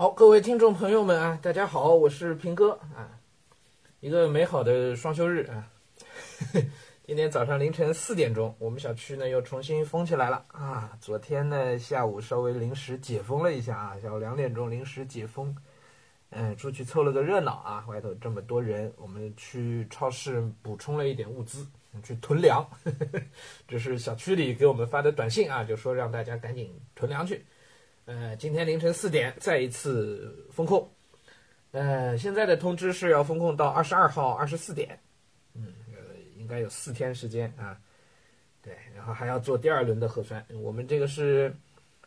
好，各位听众朋友们啊，大家好，我是平哥啊。一个美好的双休日啊，今天早上凌晨四点钟，我们小区呢又重新封起来了啊。昨天呢下午稍微临时解封了一下啊，下午两点钟临时解封，嗯，出去凑了个热闹啊。外头这么多人，我们去超市补充了一点物资，去囤粮。这是小区里给我们发的短信啊，就说让大家赶紧囤粮去。呃，今天凌晨四点再一次封控。呃，现在的通知是要封控到二十二号二十四点，嗯，应该有四天时间啊。对，然后还要做第二轮的核酸。我们这个是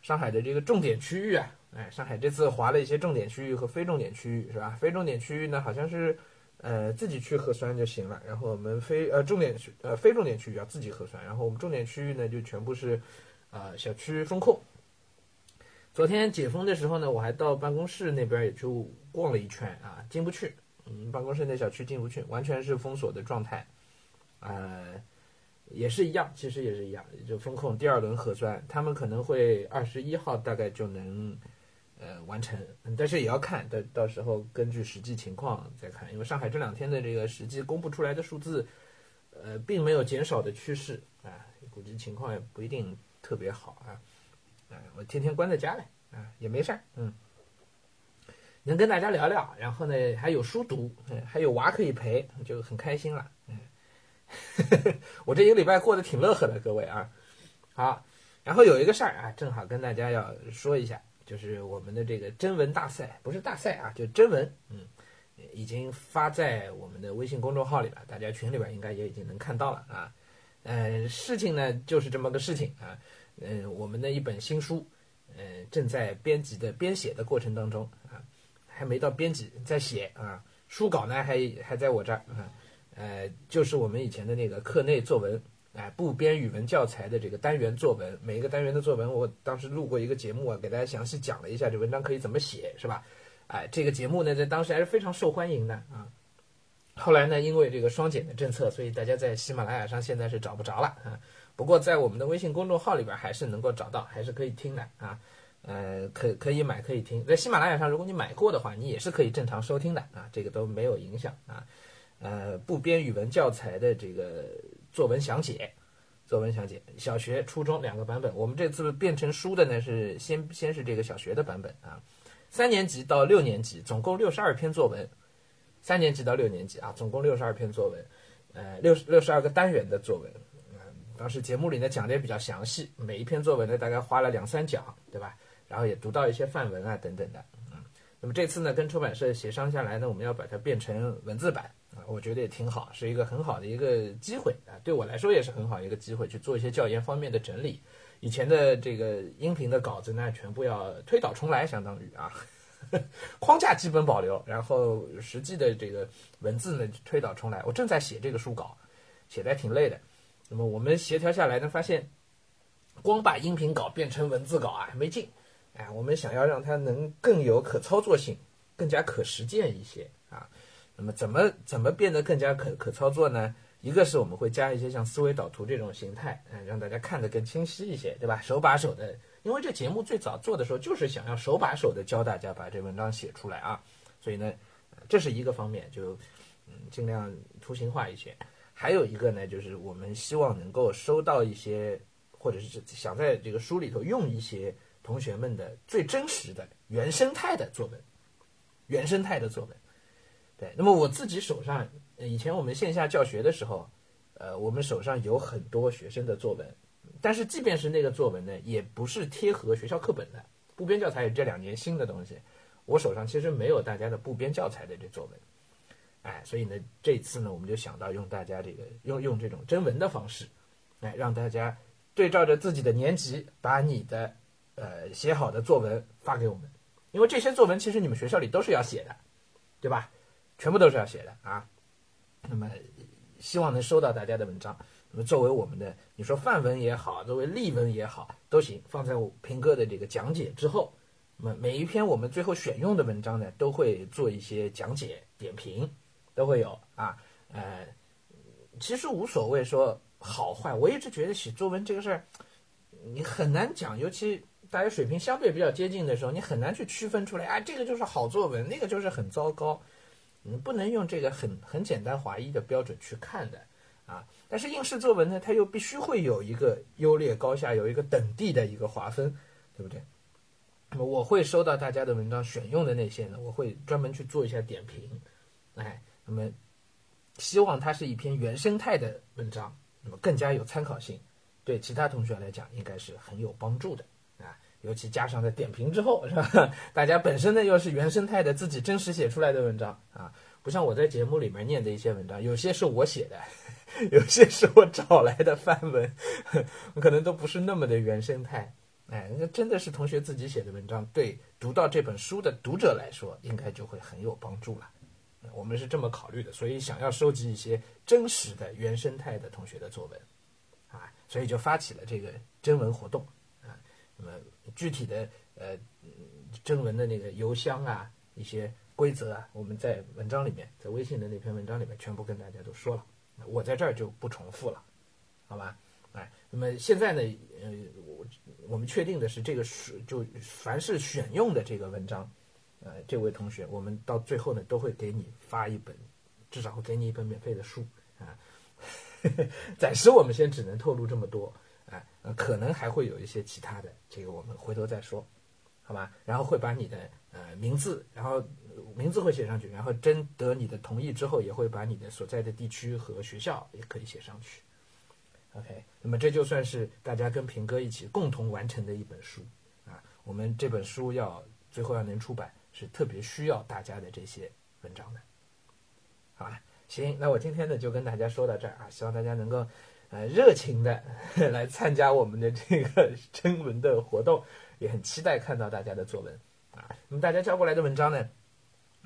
上海的这个重点区域啊，哎，上海这次划了一些重点区域和非重点区域，是吧？非重点区域呢，好像是呃自己去核酸就行了。然后我们非呃重点区呃非重点区域要自己核酸，然后我们重点区域呢就全部是呃小区封控。昨天解封的时候呢，我还到办公室那边也就逛了一圈啊，进不去。嗯，办公室那小区进不去，完全是封锁的状态。呃，也是一样，其实也是一样，就风控第二轮核酸，他们可能会二十一号大概就能呃完成，但是也要看到到时候根据实际情况再看，因为上海这两天的这个实际公布出来的数字，呃，并没有减少的趋势啊，估计情况也不一定特别好啊。我天天关在家里啊，也没事儿，嗯，能跟大家聊聊，然后呢还有书读，还有娃可以陪，就很开心了。嗯，我这一个礼拜过得挺乐呵的，各位啊，好，然后有一个事儿啊，正好跟大家要说一下，就是我们的这个征文大赛，不是大赛啊，就征文，嗯，已经发在我们的微信公众号里了，大家群里边应该也已经能看到了啊。呃，事情呢就是这么个事情啊。嗯，我们的一本新书，嗯，正在编辑的编写的过程当中啊，还没到编辑，在写啊，书稿呢还还在我这儿啊，呃，就是我们以前的那个课内作文，哎，部编语文教材的这个单元作文，每一个单元的作文，我当时录过一个节目啊，给大家详细讲了一下这文章可以怎么写，是吧？哎，这个节目呢，在当时还是非常受欢迎的啊。后来呢，因为这个双减的政策，所以大家在喜马拉雅上现在是找不着了啊。不过在我们的微信公众号里边还是能够找到，还是可以听的啊，呃，可可以买可以听，在喜马拉雅上如果你买过的话，你也是可以正常收听的啊，这个都没有影响啊，呃，不编语文教材的这个作文详解，作文详解，小学、初中两个版本，我们这次变成书的呢是先先是这个小学的版本啊，三年级到六年级总共六十二篇作文，三年级到六年级啊，总共六十二篇作文，呃，六十六十二个单元的作文。嗯当时节目里呢讲的也比较详细，每一篇作文呢大概花了两三讲，对吧？然后也读到一些范文啊等等的，嗯。那么这次呢跟出版社协商下来呢，我们要把它变成文字版啊，我觉得也挺好，是一个很好的一个机会啊，对我来说也是很好一个机会去做一些教研方面的整理。以前的这个音频的稿子呢，全部要推倒重来，相当于啊，框架基本保留，然后实际的这个文字呢推倒重来。我正在写这个书稿，写的挺累的。那么我们协调下来呢，发现光把音频稿变成文字稿啊没劲，哎，我们想要让它能更有可操作性，更加可实践一些啊。那么怎么怎么变得更加可可操作呢？一个是我们会加一些像思维导图这种形态，嗯，让大家看得更清晰一些，对吧？手把手的，因为这节目最早做的时候就是想要手把手的教大家把这文章写出来啊，所以呢，这是一个方面，就嗯尽量图形化一些。还有一个呢，就是我们希望能够收到一些，或者是想在这个书里头用一些同学们的最真实的原生态的作文，原生态的作文。对，那么我自己手上，以前我们线下教学的时候，呃，我们手上有很多学生的作文，但是即便是那个作文呢，也不是贴合学校课本的，部编教材也这两年新的东西，我手上其实没有大家的部编教材的这作文。哎，所以呢，这次呢，我们就想到用大家这个用用这种征文的方式，哎，让大家对照着自己的年级，把你的呃写好的作文发给我们，因为这些作文其实你们学校里都是要写的，对吧？全部都是要写的啊。那么希望能收到大家的文章，那么作为我们的你说范文也好，作为例文也好都行，放在我平哥的这个讲解之后，那么每一篇我们最后选用的文章呢，都会做一些讲解点评。都会有啊，呃，其实无所谓说好坏，我一直觉得写作文这个事儿，你很难讲，尤其大家水平相对比较接近的时候，你很难去区分出来啊，这个就是好作文，那个就是很糟糕。你不能用这个很很简单划一的标准去看的啊。但是应试作文呢，它又必须会有一个优劣高下，有一个等地的一个划分，对不对？那么我会收到大家的文章选用的那些呢，我会专门去做一下点评，哎，那么希望它是一篇原生态的文章，那么更加有参考性，对其他同学来讲应该是很有帮助的啊。尤其加上在点评之后，是吧？大家本身呢又是原生态的自己真实写出来的文章啊，不像我在节目里面念的一些文章，有些是我写的，有些是我找来的范文，可能都不是那么的原生态。哎，那真的是同学自己写的文章，对读到这本书的读者来说，应该就会很有帮助了。我们是这么考虑的，所以想要收集一些真实的原生态的同学的作文，啊，所以就发起了这个征文活动啊。那么具体的呃征文的那个邮箱啊，一些规则啊，我们在文章里面，在微信的那篇文章里面全部跟大家都说了，我在这儿就不重复了，好吧？哎，那么现在呢，呃，我我们确定的是，这个是就凡是选用的这个文章，呃，这位同学，我们到最后呢都会给你发一本，至少会给你一本免费的书啊。暂时我们先只能透露这么多，啊，可能还会有一些其他的，这个我们回头再说，好吧？然后会把你的呃名字，然后名字会写上去，然后征得你的同意之后，也会把你的所在的地区和学校也可以写上去。OK，那么这就算是大家跟平哥一起共同完成的一本书啊。我们这本书要最后要能出版，是特别需要大家的这些文章的，好吧？行，那我今天呢就跟大家说到这儿啊，希望大家能够呃热情的 来参加我们的这个 征文的活动，也很期待看到大家的作文啊。那么大家交过来的文章呢，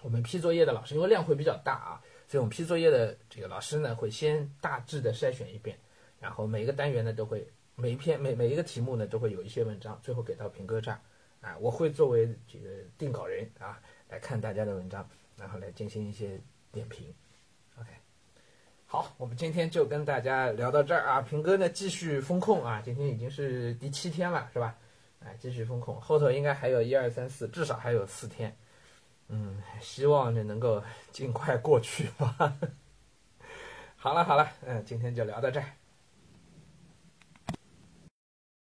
我们批作业的老师因为量会比较大啊，所以我们批作业的这个老师呢会先大致的筛选一遍。然后每一个单元呢，都会每一篇每每一个题目呢，都会有一些文章，最后给到平哥这儿，啊，我会作为这个定稿人啊，来看大家的文章，然后来进行一些点评。OK，好，我们今天就跟大家聊到这儿啊，平哥呢继续风控啊，今天已经是第七天了，是吧？哎，继续风控，后头应该还有一二三四，至少还有四天，嗯，希望呢能够尽快过去吧。好了好了，嗯，今天就聊到这儿。